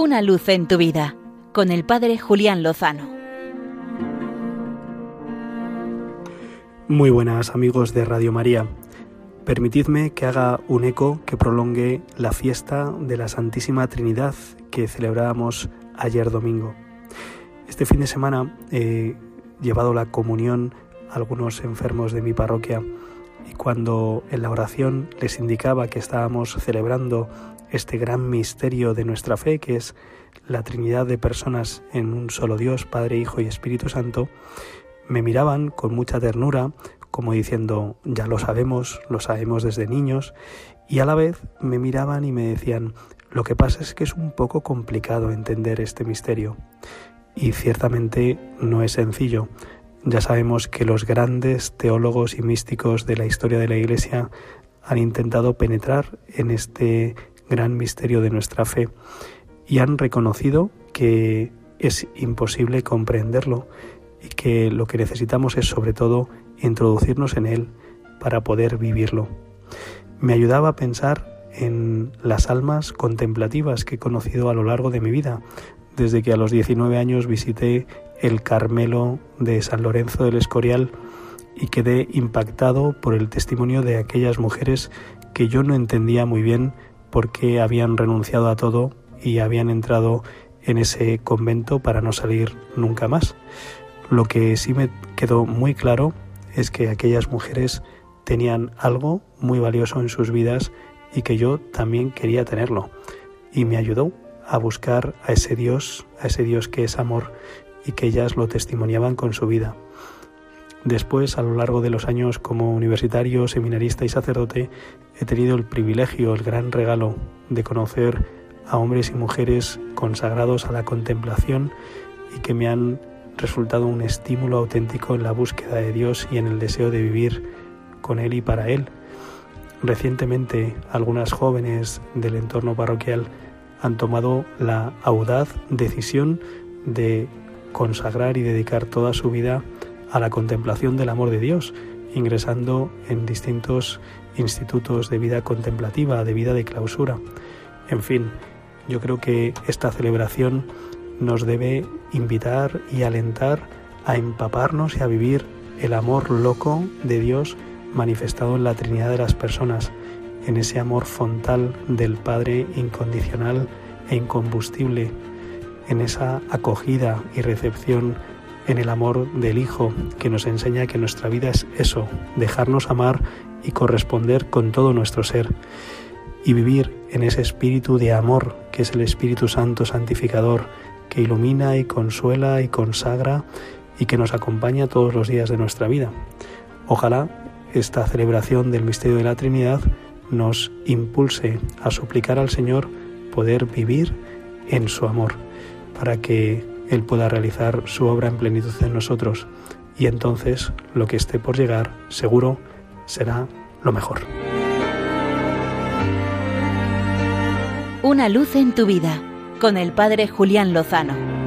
Una luz en tu vida con el Padre Julián Lozano. Muy buenas amigos de Radio María. Permitidme que haga un eco que prolongue la fiesta de la Santísima Trinidad que celebrábamos ayer domingo. Este fin de semana he llevado la comunión a algunos enfermos de mi parroquia y cuando en la oración les indicaba que estábamos celebrando este gran misterio de nuestra fe, que es la Trinidad de personas en un solo Dios, Padre, Hijo y Espíritu Santo, me miraban con mucha ternura, como diciendo, ya lo sabemos, lo sabemos desde niños, y a la vez me miraban y me decían, lo que pasa es que es un poco complicado entender este misterio. Y ciertamente no es sencillo. Ya sabemos que los grandes teólogos y místicos de la historia de la Iglesia han intentado penetrar en este gran misterio de nuestra fe y han reconocido que es imposible comprenderlo y que lo que necesitamos es sobre todo introducirnos en él para poder vivirlo. Me ayudaba a pensar en las almas contemplativas que he conocido a lo largo de mi vida, desde que a los 19 años visité el Carmelo de San Lorenzo del Escorial y quedé impactado por el testimonio de aquellas mujeres que yo no entendía muy bien por qué habían renunciado a todo y habían entrado en ese convento para no salir nunca más. Lo que sí me quedó muy claro es que aquellas mujeres tenían algo muy valioso en sus vidas y que yo también quería tenerlo. Y me ayudó a buscar a ese Dios, a ese Dios que es amor y que ellas lo testimoniaban con su vida. Después, a lo largo de los años como universitario, seminarista y sacerdote, he tenido el privilegio, el gran regalo de conocer a hombres y mujeres consagrados a la contemplación y que me han resultado un estímulo auténtico en la búsqueda de Dios y en el deseo de vivir con Él y para Él. Recientemente algunas jóvenes del entorno parroquial han tomado la audaz decisión de consagrar y dedicar toda su vida a la contemplación del amor de Dios, ingresando en distintos institutos de vida contemplativa, de vida de clausura. En fin, yo creo que esta celebración nos debe invitar y alentar a empaparnos y a vivir el amor loco de Dios manifestado en la Trinidad de las personas, en ese amor fontal del Padre incondicional e incombustible, en esa acogida y recepción en el amor del Hijo que nos enseña que nuestra vida es eso, dejarnos amar y corresponder con todo nuestro ser y vivir en ese espíritu de amor que es el Espíritu Santo santificador que ilumina y consuela y consagra y que nos acompaña todos los días de nuestra vida. Ojalá esta celebración del misterio de la Trinidad nos impulse a suplicar al Señor poder vivir en su amor, para que Él pueda realizar su obra en plenitud en nosotros y entonces lo que esté por llegar seguro será lo mejor. Una luz en tu vida con el Padre Julián Lozano.